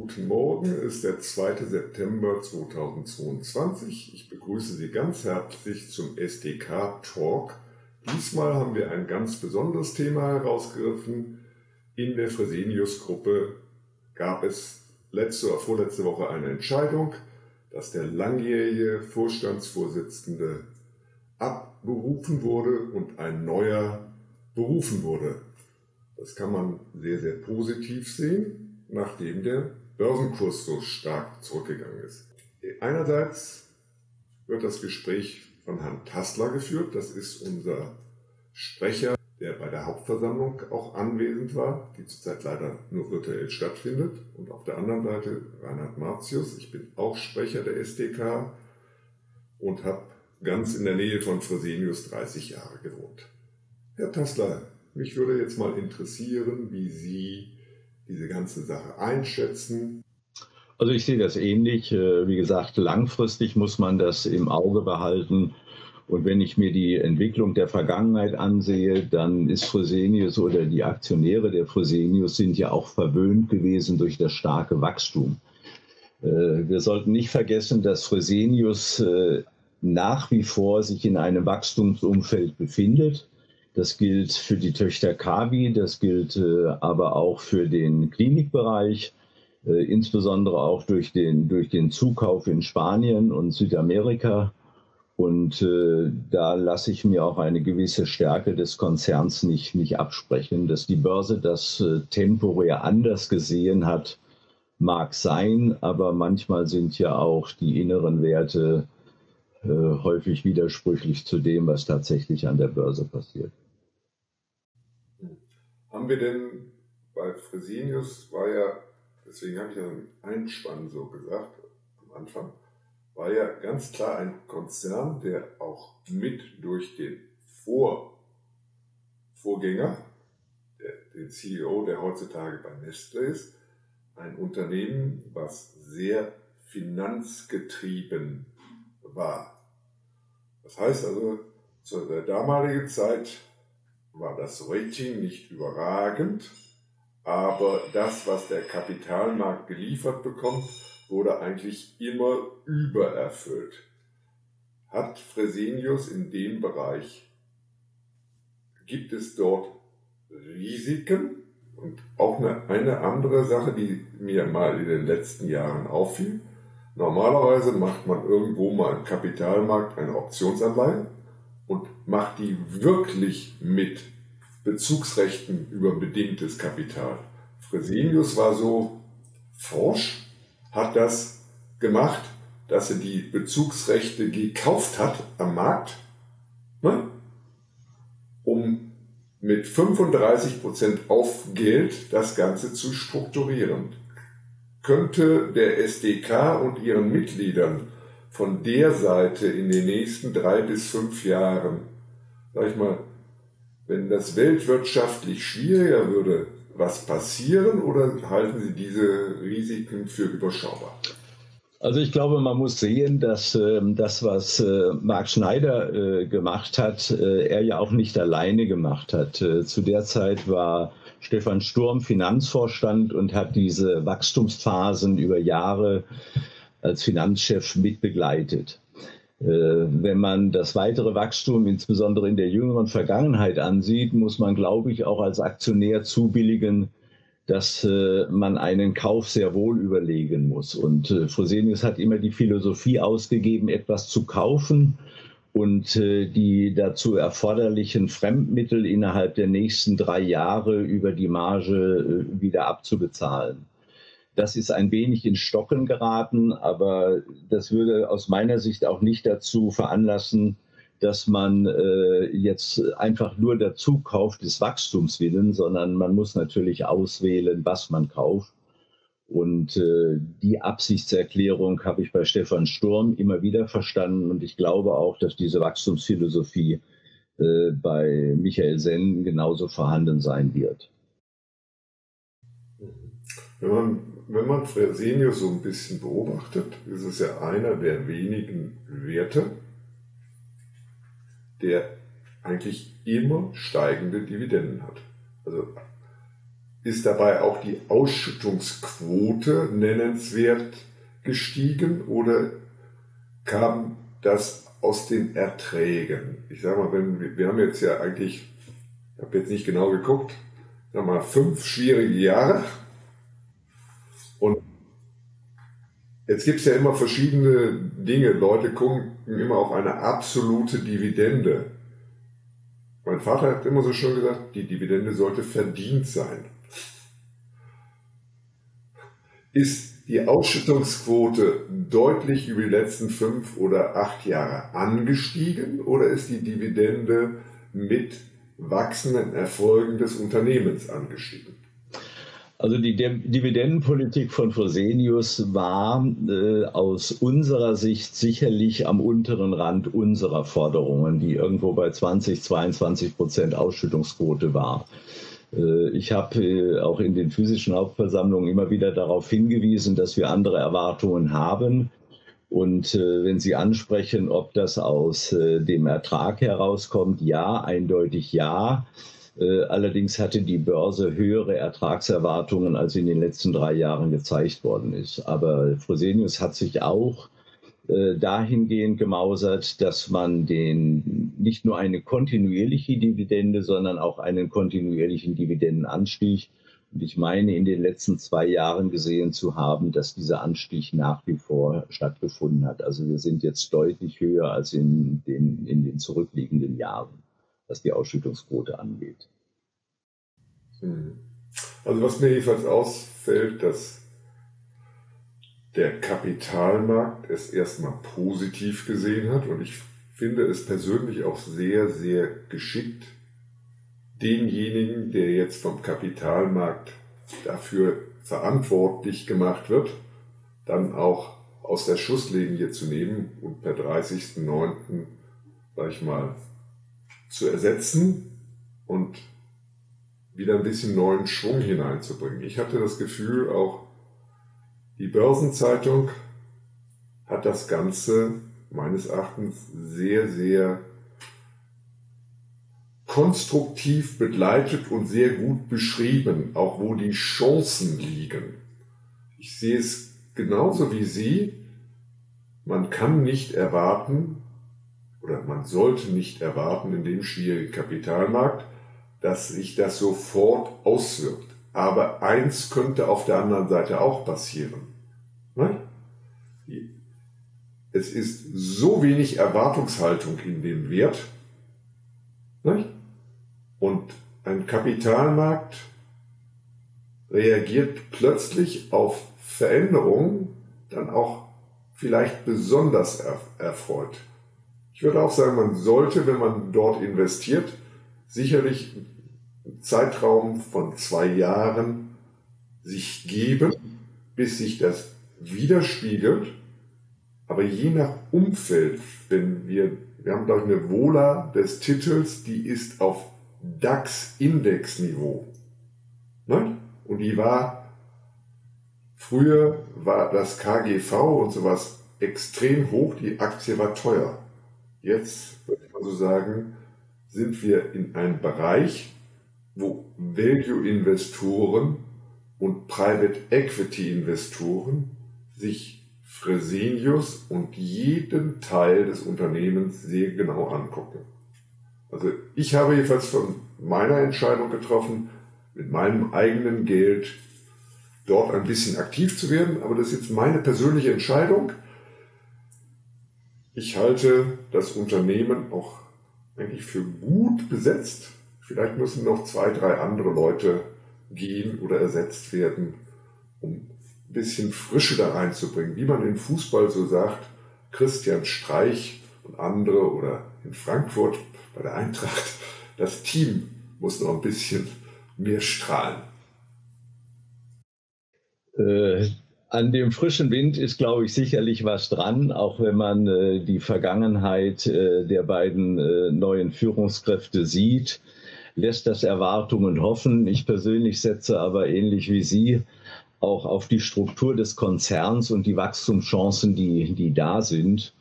Guten Morgen, ist der 2. September 2022. Ich begrüße Sie ganz herzlich zum SDK Talk. Diesmal haben wir ein ganz besonderes Thema herausgegriffen. In der Fresenius-Gruppe gab es letzte oder vorletzte Woche eine Entscheidung, dass der langjährige Vorstandsvorsitzende abberufen wurde und ein neuer berufen wurde. Das kann man sehr, sehr positiv sehen, nachdem der Börsenkurs so stark zurückgegangen ist. Einerseits wird das Gespräch von Herrn Tassler geführt. Das ist unser Sprecher, der bei der Hauptversammlung auch anwesend war, die zurzeit leider nur virtuell stattfindet. Und auf der anderen Seite Reinhard Martius. Ich bin auch Sprecher der SDK und habe ganz in der Nähe von Fresenius 30 Jahre gewohnt. Herr Tassler, mich würde jetzt mal interessieren, wie Sie diese ganze Sache einschätzen? Also ich sehe das ähnlich. Äh, wie gesagt, langfristig muss man das im Auge behalten. Und wenn ich mir die Entwicklung der Vergangenheit ansehe, dann ist Fresenius oder die Aktionäre der Fresenius sind ja auch verwöhnt gewesen durch das starke Wachstum. Äh, wir sollten nicht vergessen, dass Fresenius äh, nach wie vor sich in einem Wachstumsumfeld befindet. Das gilt für die Töchter Kabi, das gilt äh, aber auch für den Klinikbereich, äh, insbesondere auch durch den, durch den Zukauf in Spanien und Südamerika. Und äh, da lasse ich mir auch eine gewisse Stärke des Konzerns nicht, nicht absprechen. Dass die Börse das äh, temporär anders gesehen hat, mag sein, aber manchmal sind ja auch die inneren Werte häufig widersprüchlich zu dem, was tatsächlich an der Börse passiert. Haben wir denn bei Fresenius war ja, deswegen habe ich ja im Einspann so gesagt, am Anfang, war ja ganz klar ein Konzern, der auch mit durch den Vor Vorgänger, der, den CEO, der heutzutage bei Nestle ist, ein Unternehmen, was sehr finanzgetrieben war. Das heißt also, zu der damaligen Zeit war das Rating nicht überragend, aber das, was der Kapitalmarkt geliefert bekommt, wurde eigentlich immer übererfüllt. Hat Fresenius in dem Bereich, gibt es dort Risiken? Und auch eine, eine andere Sache, die mir mal in den letzten Jahren auffiel. Normalerweise macht man irgendwo mal im Kapitalmarkt eine Optionsanleihe und macht die wirklich mit Bezugsrechten über bedingtes Kapital. Fresenius war so forsch, hat das gemacht, dass er die Bezugsrechte gekauft hat am Markt, ne? um mit 35% Aufgeld das Ganze zu strukturieren. Könnte der SDK und ihren Mitgliedern von der Seite in den nächsten drei bis fünf Jahren, sag ich mal, wenn das weltwirtschaftlich schwieriger würde, was passieren oder halten Sie diese Risiken für überschaubar? Also ich glaube, man muss sehen, dass äh, das, was äh, Marc Schneider äh, gemacht hat, äh, er ja auch nicht alleine gemacht hat. Äh, zu der Zeit war Stefan Sturm Finanzvorstand und hat diese Wachstumsphasen über Jahre als Finanzchef mitbegleitet. Äh, wenn man das weitere Wachstum insbesondere in der jüngeren Vergangenheit ansieht, muss man, glaube ich, auch als Aktionär zubilligen, dass äh, man einen Kauf sehr wohl überlegen muss. Und äh, Fresenius hat immer die Philosophie ausgegeben, etwas zu kaufen und die dazu erforderlichen Fremdmittel innerhalb der nächsten drei Jahre über die Marge wieder abzubezahlen. Das ist ein wenig in Stocken geraten, aber das würde aus meiner Sicht auch nicht dazu veranlassen, dass man äh, jetzt einfach nur dazu kauft des Wachstums willen, sondern man muss natürlich auswählen, was man kauft. Und äh, die Absichtserklärung habe ich bei Stefan Sturm immer wieder verstanden und ich glaube auch, dass diese Wachstumsphilosophie äh, bei Michael Senn genauso vorhanden sein wird. Wenn man wenn man Fresenius so ein bisschen beobachtet, ist es ja einer der wenigen Werte, der eigentlich immer steigende Dividenden hat. Also ist dabei auch die Ausschüttungsquote nennenswert gestiegen oder kam das aus den Erträgen? Ich sage mal, wenn, wir haben jetzt ja eigentlich, ich habe jetzt nicht genau geguckt, sag mal, fünf schwierige Jahre und Jetzt gibt es ja immer verschiedene Dinge. Leute gucken immer auf eine absolute Dividende. Mein Vater hat immer so schön gesagt, die Dividende sollte verdient sein. Ist die Ausschüttungsquote deutlich über die letzten fünf oder acht Jahre angestiegen oder ist die Dividende mit wachsenden Erfolgen des Unternehmens angestiegen? Also die Dividendenpolitik von Fresenius war äh, aus unserer Sicht sicherlich am unteren Rand unserer Forderungen, die irgendwo bei 20, 22 Prozent Ausschüttungsquote war. Äh, ich habe äh, auch in den physischen Hauptversammlungen immer wieder darauf hingewiesen, dass wir andere Erwartungen haben. Und äh, wenn Sie ansprechen, ob das aus dem Ertrag herauskommt, ja, eindeutig ja. Äh, allerdings hatte die Börse höhere Ertragserwartungen, als in den letzten drei Jahren gezeigt worden ist. Aber Fresenius hat sich auch äh, dahingehend gemausert, dass man den nicht nur eine kontinuierliche Dividende, sondern auch einen kontinuierlichen Dividendenanstieg. Und ich meine, in den letzten zwei Jahren gesehen zu haben, dass dieser Anstieg nach wie vor stattgefunden hat. Also wir sind jetzt deutlich höher als in den, in den zurückliegenden Jahren was die Ausschüttungsquote angeht. Hm. Also was mir jedenfalls ausfällt, dass der Kapitalmarkt es erstmal positiv gesehen hat und ich finde es persönlich auch sehr, sehr geschickt, denjenigen, der jetzt vom Kapitalmarkt dafür verantwortlich gemacht wird, dann auch aus der Schusslinie zu nehmen und per 30.09. sag ich mal, zu ersetzen und wieder ein bisschen neuen Schwung hineinzubringen. Ich hatte das Gefühl, auch die Börsenzeitung hat das Ganze meines Erachtens sehr, sehr konstruktiv begleitet und sehr gut beschrieben, auch wo die Chancen liegen. Ich sehe es genauso wie Sie. Man kann nicht erwarten, oder man sollte nicht erwarten in dem schwierigen Kapitalmarkt, dass sich das sofort auswirkt. Aber eins könnte auf der anderen Seite auch passieren. Ne? Es ist so wenig Erwartungshaltung in dem Wert. Ne? Und ein Kapitalmarkt reagiert plötzlich auf Veränderungen dann auch vielleicht besonders erfreut. Ich würde auch sagen, man sollte, wenn man dort investiert, sicherlich einen Zeitraum von zwei Jahren sich geben, bis sich das widerspiegelt. Aber je nach Umfeld, wenn wir, wir haben glaube ich eine Vola des Titels, die ist auf DAX-Index-Niveau. Ne? Und die war, früher war das KGV und sowas extrem hoch, die Aktie war teuer. Jetzt würde ich mal so sagen, sind wir in einem Bereich, wo Value-Investoren und Private Equity-Investoren sich Fresenius und jeden Teil des Unternehmens sehr genau angucken. Also ich habe jedenfalls von meiner Entscheidung getroffen, mit meinem eigenen Geld dort ein bisschen aktiv zu werden, aber das ist jetzt meine persönliche Entscheidung. Ich halte das Unternehmen auch eigentlich für gut besetzt. Vielleicht müssen noch zwei, drei andere Leute gehen oder ersetzt werden, um ein bisschen Frische da reinzubringen. Wie man im Fußball so sagt, Christian Streich und andere oder in Frankfurt bei der Eintracht, das Team muss noch ein bisschen mehr strahlen. Äh, an dem frischen Wind ist, glaube ich, sicherlich was dran, auch wenn man äh, die Vergangenheit äh, der beiden äh, neuen Führungskräfte sieht, lässt das Erwartungen hoffen. Ich persönlich setze aber ähnlich wie Sie auch auf die Struktur des Konzerns und die Wachstumschancen, die, die da sind.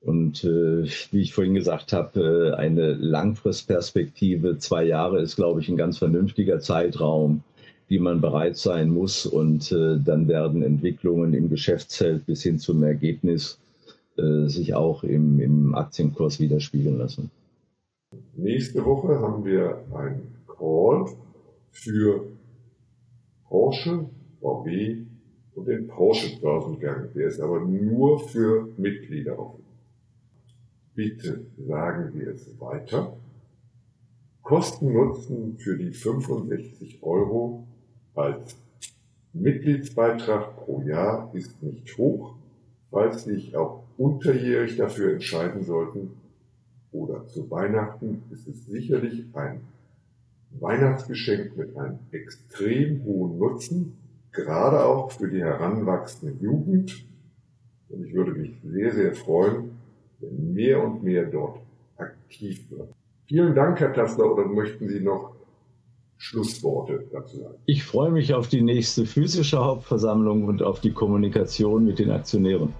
Und äh, wie ich vorhin gesagt habe, äh, eine Langfristperspektive, zwei Jahre ist, glaube ich, ein ganz vernünftiger Zeitraum, die man bereit sein muss. Und äh, dann werden Entwicklungen im Geschäftsfeld bis hin zum Ergebnis äh, sich auch im, im Aktienkurs widerspiegeln lassen. Nächste Woche haben wir einen Call für Porsche, VW und den Porsche-Börsengang. Der ist aber nur für Mitglieder offen. Bitte sagen wir es weiter. Kosten-Nutzen für die 65 Euro als Mitgliedsbeitrag pro Jahr ist nicht hoch. Falls Sie sich auch unterjährig dafür entscheiden sollten oder zu Weihnachten, ist es sicherlich ein Weihnachtsgeschenk mit einem extrem hohen Nutzen, gerade auch für die heranwachsende Jugend. Und ich würde mich sehr, sehr freuen, wenn mehr und mehr dort aktiv wird. Vielen Dank, Herr Tassler, oder möchten Sie noch Schlussworte dazu sagen? Ich freue mich auf die nächste physische Hauptversammlung und auf die Kommunikation mit den Aktionären.